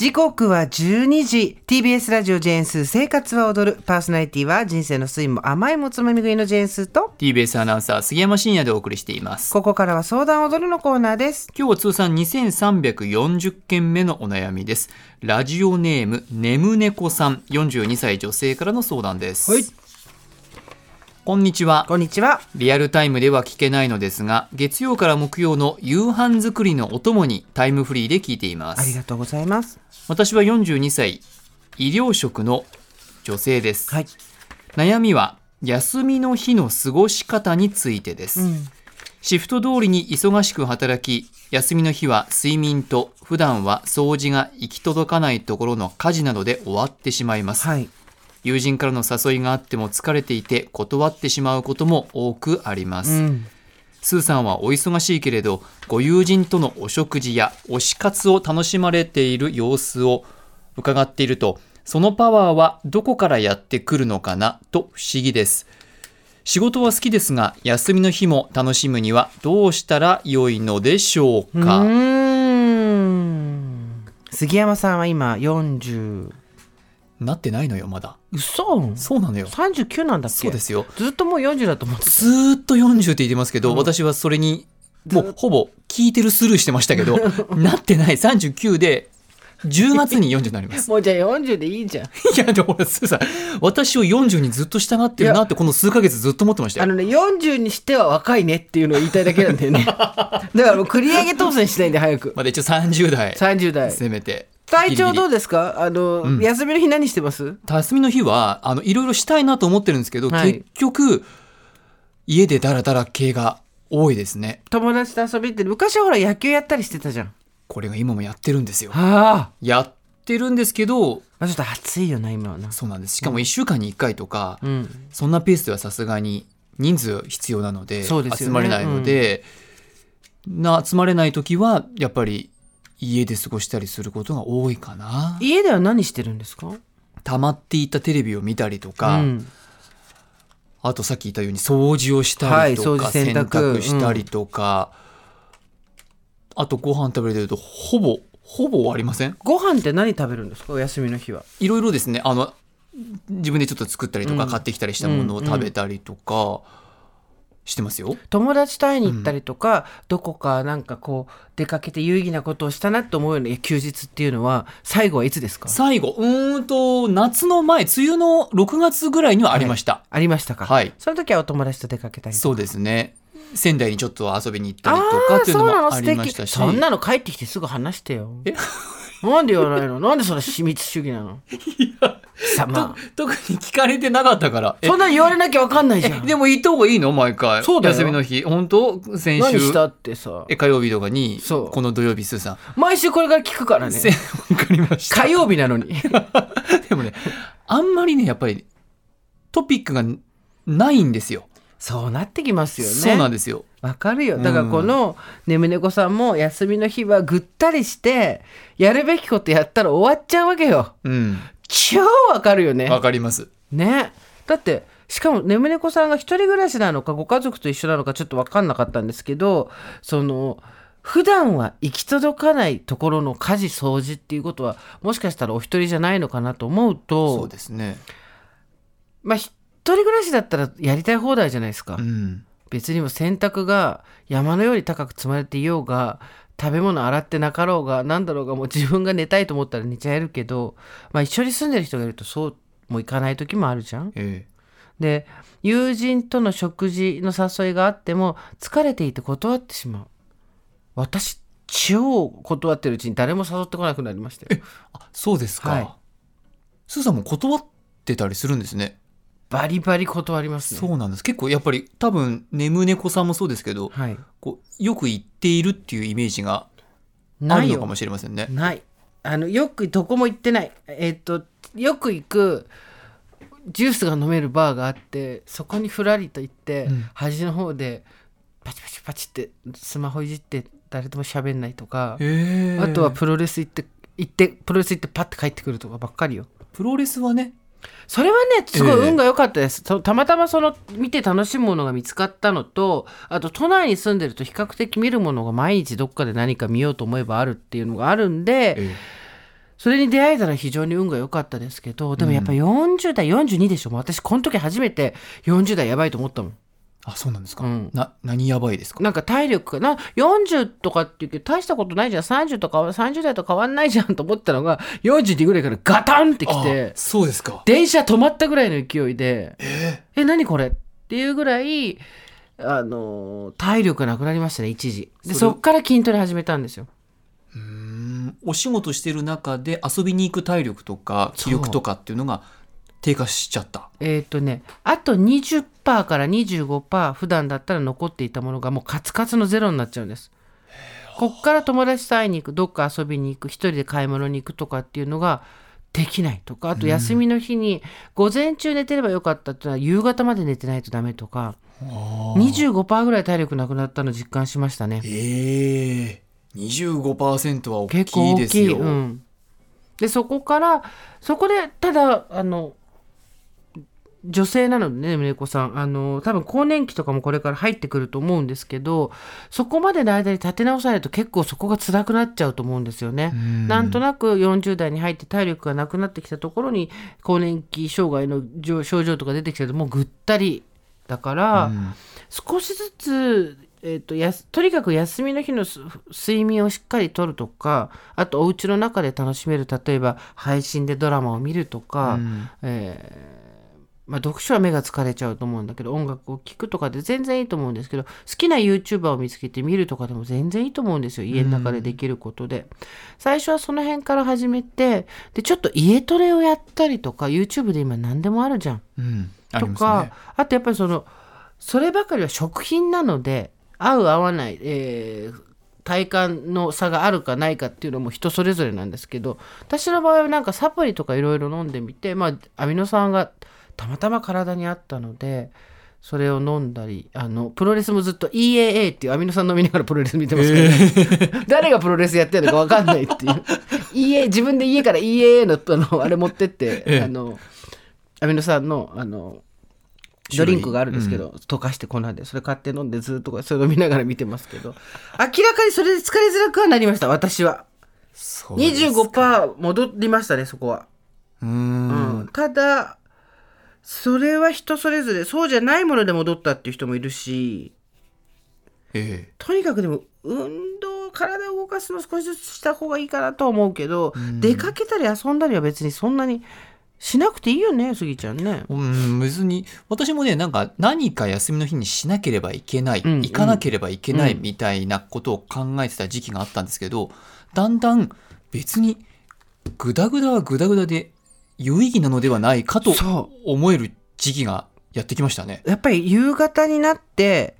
時刻は12時 TBS ラジオジェーンスー生活は踊る。パーソナリティは人生の酸いも甘いもつまみ食いのジェーンスーと。TBS アナウンサー杉山真也でお送りしています。ここからは相談踊るのコーナーです。今日は通算2340件目のお悩みです。ラジオネームねむねこさん。42歳女性からの相談です、はいこんにちは。こんにちは。リアルタイムでは聞けないのですが月曜から木曜の夕飯作りのお供にタイムフリーで聞いています。ありがとうございます。私は42歳医療職の女性です、はい。悩みは休みの日の過ごし方についてです、うん。シフト通りに忙しく働き休みの日は睡眠と普段は掃除が行き届かないところの家事などで終わってしまいます、はい友人からの誘いがあっても疲れていて断ってしまうことも多くあります、うん。スーさんはお忙しいけれどご友人とのお食事や推し活を楽しまれている様子を伺っているとそのパワーはどこからやってくるのかなと不思議です。仕事は好きですが休みの日も楽しむにはどうしたら良いのでしょううか、杉山さんは今40なってないのよまだ嘘。そうなのよ。39なんだっけ？そうですよ。ずっともう40だと思ってた。ずーっと40って言ってますけど、私はそれにもうほぼ聞いてるスルーしてましたけど なってない。39で10月に40になります。もうじゃあ40でいいじゃん。いやでもほらスーさん私を40にずっと従ってるなってこの数ヶ月ずっと思ってましたよ。あのね40にしては若いねっていうのを言いたいだけなんだよね。だからもう繰り上げ当選しないんで早く。まだ一応30代30代。せめて体調どうでですか？あの、ん。休みの日何してます？休みの日はあのいろいろしたいなと思ってるんですけど、はい。結局家でダラダラ系が多いですね。友達と遊びって昔はほら野球やったりしてたじゃん。これが今もやってるんですよ。はやってるんですけどあちょっと暑いよな今はな。そうなんです。しかも1週間に1回とか、うん。そんなペースではさすがに人数必要なのででね。集まれないので、な集まれない時はやっぱり家で過ごしたりすることが多いかな。家では何してるんですか？溜まっていたテレビを見たりとか、うん。あとさっき言ったように掃除をしたりとか、はい洗洗濯。濯したりとか、あとご飯食べれるとほぼほぼ終わりません？ご飯って何食べるんですか？お休みの日は。いろいろですね。あの自分でちょっと作ったりとか、うん。買ってきたりしたものを食べたりとかしてますよ。友達と会いに行ったりとか、どこかなんかこう出かけて有意義なことをしたなと思うような休日っていうのは最後はいつですか？最後うーんと夏の前梅雨の6月ぐらいにはありました。ありましたか？はい。その時はお友達と出かけたりそうですね。仙台にちょっと遊びに行ったりとあかっていうのもありましたし。そんなの帰ってきてすぐ話してよ。え？なんで言わないの？なんでそれ秘密主義なの？さまあ。と特に聞かれてなかったから。えそんなの言われなきゃ分かんないじゃん。でも行った方がいいの？毎回。そうだよ。休みの日。本当？先週。何したってさ。え火曜日とかにそう。この土曜日スーさん、毎週これから聞くからね。せわかりました。火曜日なのに。でもねあんまりねやっぱりトピックがないんですよ。そうなってきますよね。そうなんですよ。わかるよ。だからこのねむねこさんも休みの日はぐったりしてやるべきことやったら終わっちゃうわけよ。うん超わかるよね。わかります。ね。だってしかもねむねこさんが一人暮らしなのかご家族と一緒なのかちょっと分かんなかったんですけどその普段は行き届かないところの家事掃除っていうことはもしかしたらお一人じゃないのかなと思うとそうですね。まあ一人暮らしだったらやりたい放題じゃないですか、うん。別にも洗濯が山のように高く積まれていようが食べ物洗ってなかろうが何だろうがもう自分が寝たいと思ったら寝ちゃえるけど、まあ、一緒に住んでる人がいるとそうもいかない時もあるじゃん。えで友人との食事の誘いがあっても疲れていて断ってしまう。私超断ってるうちに誰も誘ってこなくなりましたよ。あそうですか、はい。スーさんも断ってたりするんですねバリバリ断りますね。そうなんです。結構やっぱり多分眠猫さんもそうですけどはい。こうよく言っているっていうイメージがあないよ。るのかもしれませんね。ない。あのよくどこも行ってない。えっとよく行くジュースが飲めるバーがあってそこにふらりと行って、うん。端の方でパチパチパチってスマホいじって誰とも喋んないとか、あとはプロレス行って行ってプロレス行ってパッて帰ってくるとかばっかりよ。プロレスはねそれはねすごいええ運が良かったです、そたまたまその見て楽しむものが見つかったのとあと都内に住んでると比較的見るものが毎日どっかで何か見ようと思えばあるっていうのがあるんで、えそれに出会えたら非常に運が良かったですけどでもやっぱ40代42でしょ。私この時初めて40代やばいと思ったもんあそうなんですか、うん。な何やばいですか？なんか体力がな40とかって言うけど大したことないじゃん。30とか30代と変わんないじゃんと思ったのが42ぐらいからガタンってきてあそうですか。電車止まったぐらいの勢いでえ何これっていうぐらいあの体力なくなりましたね一時。でそっから筋トレ始めたんですよ。うーん。お仕事してる中で遊びに行く体力とか気力とかっていうのが低下しちゃった。えっ、とねあと20%から25%普段だったら残っていたものがもうカツカツのゼロになっちゃうんです。こっから友達と会いに行くどっか遊びに行く一人で買い物に行くとかっていうのができないとかあと休みの日に午前中寝てればよかったっていうのは夕方まで寝てないとダメとか25%ぐらい体力なくなったの実感しましたね。ええ25%は大結きいです構大きい、よ、うん、でそこからそこでただあの女性なのでね宗子さん。あの多分更年期とかもこれから入ってくると思うんですけどそこまでの間に立て直さないと結構そこが辛くなっちゃうと思うんですよね。ん。なんとなく40代に入って体力がなくなってきたところに更年期障害の症症状とか出てきてるともうぐったりだから、うん。少しずつ、えー、とやすとにかく休みの日のす睡眠をしっかりとるとかあとお家の中で楽しめる例えば配信でドラマを見るとか、うん。えーまあ、読書は目が疲れちゃうと思うんだけど音楽を聴くとかで全然いいと思うんですけど好きな YouTuber を見つけて見るとかでも全然いいと思うんですよ。家の中でできることで、最初はその辺から始めてでちょっと家トレをやったりとか YouTube で今何でもあるじゃん。うん。とか、ね。あとやっぱりそのそればかりは食品なので合う合わない、えー体感の差があるかないかっていうのも人それぞれなんですけど私の場合はなんかサプリとかいろいろ飲んでみて、まあ、アミノ酸がたまたま体にあったのでそれを飲んだりあのプロレスもずっと EAA っていうアミノ酸飲みながらプロレス見てますからね、誰がプロレスやってるのか分かんないっていう。EA 自分で家から EAA のあのあれ持ってって、ええ。あのアミノ酸のあのドリンクがあるんですけど、溶かして粉でそれ買って飲んでずっとそれ飲みながら見てますけど明らかにそれで疲れづらくはなりました私は。そうです25%戻りましたねそこは、うーうんん。ただそれは人それぞれそうじゃないもので戻ったっていう人もいるしええ。とにかくでも運動体を動かすの少しずつした方がいいかなとは思うけど、出かけたり遊んだりは別にそんなにしなくていいよねスギちゃんね。うん、別に。私もねなんか何か休みの日にしなければいけない、うん。行かなければいけないうん。みたいなことを考えてた時期があったんですけどだんだん別にグダグダはグダグダで有意義なのではないかとそ思える時期がやってきましたね。やっぱり夕方になって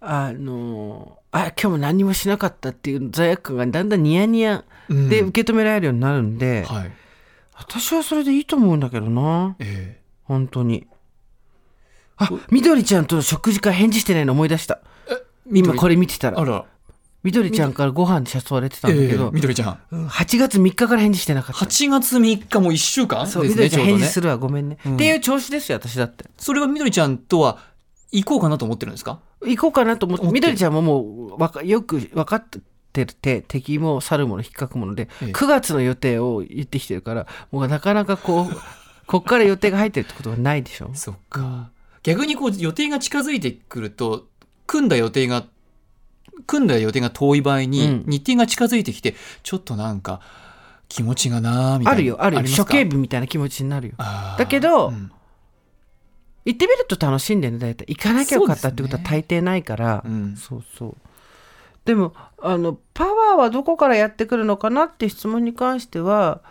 あのあ今日も何にもしなかったっていう罪悪感がだんだんニヤニヤうん。で受け止められるようになるんで、はい。私はそれでいいと思うんだけどな。え本当に。あみどりちゃんとの食事会返事してないの思い出した。今これ見てたら。えあら、みどりちゃんからご飯に誘われてたんだええけど、みどりちゃん。うん8月3日から返事してなかった。8月3日も1週間そう、ですみどりちゃん返事するわ、ごめんね、うん。っていう調子ですよ、私だって。それはみどりちゃんとは行こうかなと思ってるんですか？行こうかなと思って、みどりちゃんももうわかよく分かってて、敵も猿もの引っかくもので、ええ。9月の予定を言ってきてるから、もうなかなかこう、こっから予定が入ってるってことはないでしょ？そっか。逆にこう予定が近づいてくると、組んだ予定が、組んだ予定が遠い場合に、うん日程が近づいてきて、ちょっとなんか気持ちがなーみたいな。あるよ、あるよ。処刑日みたいな気持ちになるよ。だけどうん行ってみると楽しいんだよね、大体。行かなきゃよかったってことは大抵ないから。うんそうそう。でも、あの、パワーはどこからやってくるのかなって質問に関しては、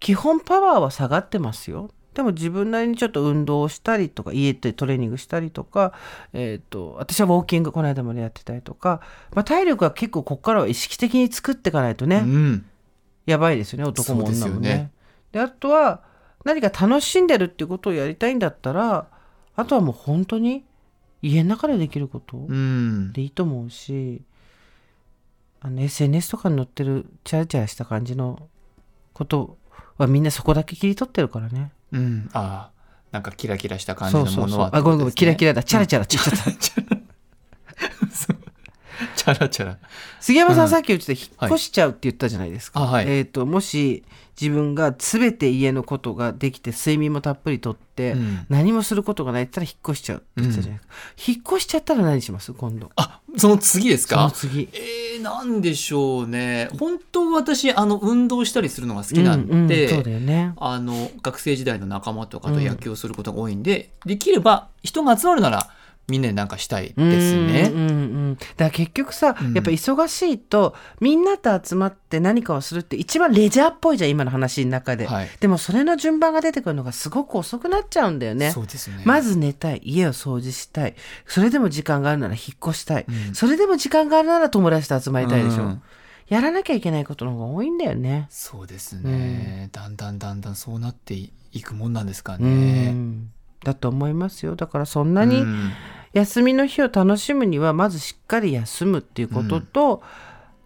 基本パワーは下がってますよ。でも自分なりにちょっと運動をしたりとか、家でトレーニングしたりとか、えっ、と、私はウォーキングこの間までやってたりとか、まあ、体力は結構ここからは意識的に作っていかないとね、うん。やばいですよね、男も女もね。よねであとは、何か楽しんでるっていうことをやりたいんだったら、あとはもう本当に家の中でできること。うん。でいいと思うしあの SNS とかに載ってるチャラチャラした感じのことはみんなそこだけ切り取ってるからね。うん。ああ。なんかキラキラした感じのものは、あごめんごめんキラキラ。ラだチャラチャラって言っちゃった。チチャラチャラ杉山さん、うん。さっき言ってた引っ越しちゃうって言ったじゃないですか、あはい。えー、ともし自分が全て家のことができて睡眠もたっぷりとって、うん。何もすることがないって言ったら引っ越しちゃうって言ってたじゃないですか、引っ越しちゃったら何します？今度。あその次ですそのか次。えー、なんでしょうね。本当私あの運動したりするのが好きなんで、うんうんそうだよね。あの学生時代の仲間とかと野球をすることが多いんで、できれば人が集まるならみんなでなんかしたいですね。うんうんうん、だから結局さ、うん。やっぱ忙しいとみんなと集まって何かをするって一番レジャーっぽいじゃん今の話の中で、はい。でもそれの順番が出てくるのがすごく遅くなっちゃうんだよね。そうですね。まず寝たい。家を掃除したい。それでも時間があるなら引っ越したい、うん。それでも時間があるなら友達と集まりたいでしょ、うん。やらなきゃいけないことの方が多いんだよね。そうですね、だんだんだんだんそうなっていくもんなんですかうね。ん。だと思いますよ。だからそんなに、うん休みの日を楽しむにはまずしっかり休むっていうことと、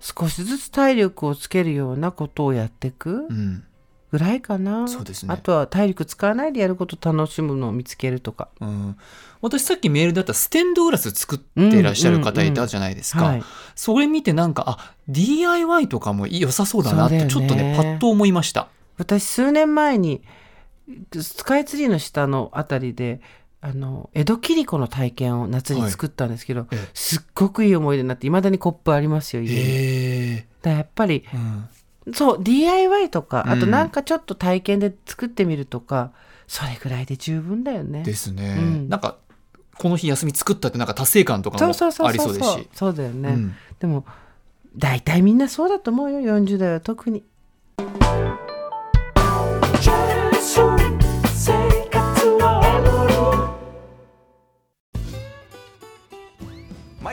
少しずつ体力をつけるようなことをやっていくうんぐらいかな、そうですね。あとは体力使わないでやること楽しむのを見つけるとか。うん。私さっきメールだったステンドグラス作ってらっしゃる方いたじゃないですか、はい。それ見てなんかあ DIY とかも良さそうだなってちょっとねね。パッと思いました。私数年前にスカイツリーの下のあたりであの江戸切子の体験を夏に作ったんですけど、ええ。すっごくいい思い出になっていまだにコップありますよ家に。だやっぱりうん。そう DIY とかあとうん。なんかちょっと体験で作ってみるとか、それぐらいで十分だよね。ですね、うん。なんかこの日休み作ったってなんか達成感とかもそうそうそうありそううですし。うそうだよね、うん。でも大体みんなそうだと思うよ。40代は特に。